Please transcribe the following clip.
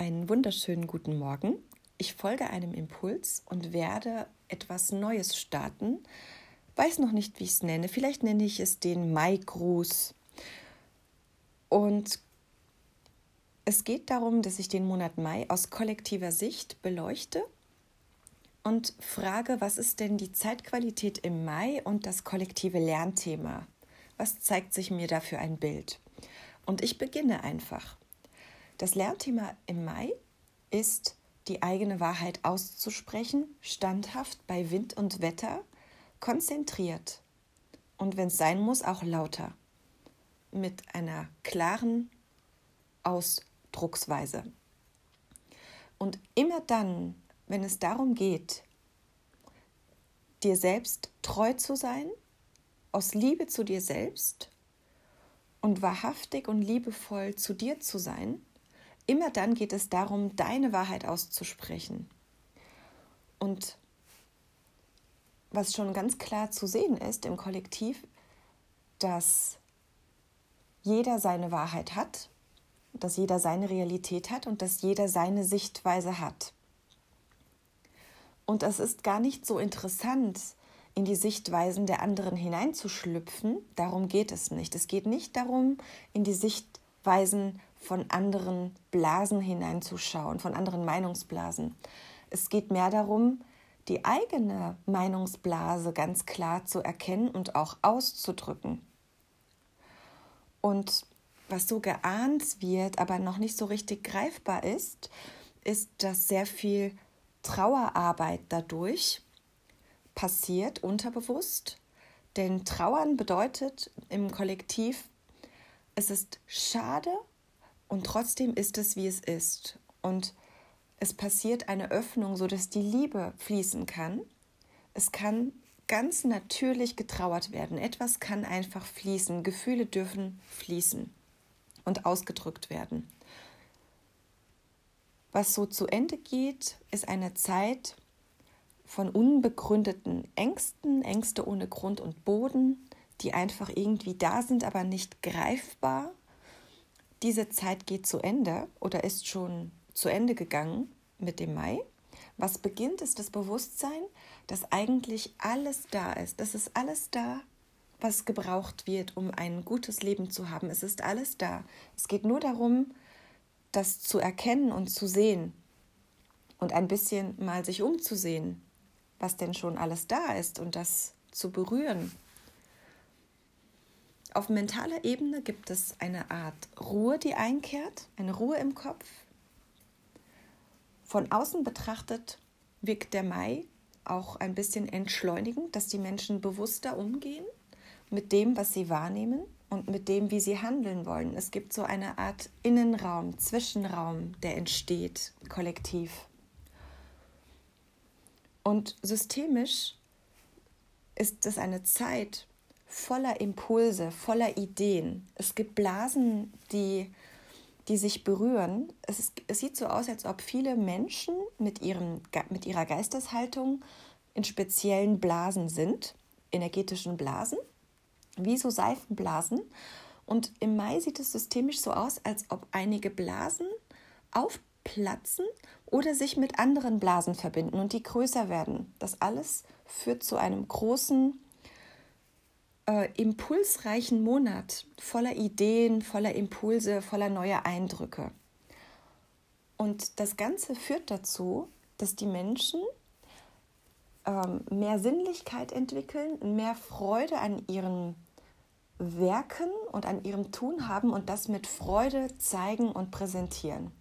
Einen wunderschönen guten Morgen. Ich folge einem Impuls und werde etwas Neues starten. Weiß noch nicht, wie ich es nenne. Vielleicht nenne ich es den Mai-Gruß. Und es geht darum, dass ich den Monat Mai aus kollektiver Sicht beleuchte und frage, was ist denn die Zeitqualität im Mai und das kollektive Lernthema? Was zeigt sich mir da für ein Bild? Und ich beginne einfach. Das Lernthema im Mai ist, die eigene Wahrheit auszusprechen, standhaft bei Wind und Wetter, konzentriert und wenn es sein muss, auch lauter, mit einer klaren Ausdrucksweise. Und immer dann, wenn es darum geht, dir selbst treu zu sein, aus Liebe zu dir selbst und wahrhaftig und liebevoll zu dir zu sein, Immer dann geht es darum, deine Wahrheit auszusprechen. Und was schon ganz klar zu sehen ist im Kollektiv, dass jeder seine Wahrheit hat, dass jeder seine Realität hat und dass jeder seine Sichtweise hat. Und es ist gar nicht so interessant, in die Sichtweisen der anderen hineinzuschlüpfen. Darum geht es nicht. Es geht nicht darum, in die Sichtweisen von anderen Blasen hineinzuschauen, von anderen Meinungsblasen. Es geht mehr darum, die eigene Meinungsblase ganz klar zu erkennen und auch auszudrücken. Und was so geahnt wird, aber noch nicht so richtig greifbar ist, ist, dass sehr viel Trauerarbeit dadurch passiert, unterbewusst. Denn Trauern bedeutet im Kollektiv, es ist schade und trotzdem ist es, wie es ist. Und es passiert eine Öffnung, sodass die Liebe fließen kann. Es kann ganz natürlich getrauert werden. Etwas kann einfach fließen. Gefühle dürfen fließen und ausgedrückt werden. Was so zu Ende geht, ist eine Zeit von unbegründeten Ängsten, Ängste ohne Grund und Boden, die einfach irgendwie da sind, aber nicht greifbar diese Zeit geht zu Ende oder ist schon zu Ende gegangen mit dem Mai. Was beginnt, ist das Bewusstsein, dass eigentlich alles da ist. Es ist alles da, was gebraucht wird, um ein gutes Leben zu haben. Es ist alles da. Es geht nur darum, das zu erkennen und zu sehen und ein bisschen mal sich umzusehen, was denn schon alles da ist und das zu berühren auf mentaler Ebene gibt es eine Art Ruhe, die einkehrt, eine Ruhe im Kopf. Von außen betrachtet wirkt der Mai auch ein bisschen entschleunigend, dass die Menschen bewusster umgehen mit dem, was sie wahrnehmen und mit dem, wie sie handeln wollen. Es gibt so eine Art Innenraum, Zwischenraum, der entsteht kollektiv. Und systemisch ist es eine Zeit, voller Impulse, voller Ideen. Es gibt Blasen, die, die sich berühren. Es, ist, es sieht so aus, als ob viele Menschen mit, ihrem, mit ihrer Geisteshaltung in speziellen Blasen sind, energetischen Blasen, wie so Seifenblasen. Und im Mai sieht es systemisch so aus, als ob einige Blasen aufplatzen oder sich mit anderen Blasen verbinden und die größer werden. Das alles führt zu einem großen äh, impulsreichen Monat voller Ideen, voller Impulse, voller neuer Eindrücke. Und das Ganze führt dazu, dass die Menschen ähm, mehr Sinnlichkeit entwickeln, mehr Freude an ihren Werken und an ihrem Tun haben und das mit Freude zeigen und präsentieren.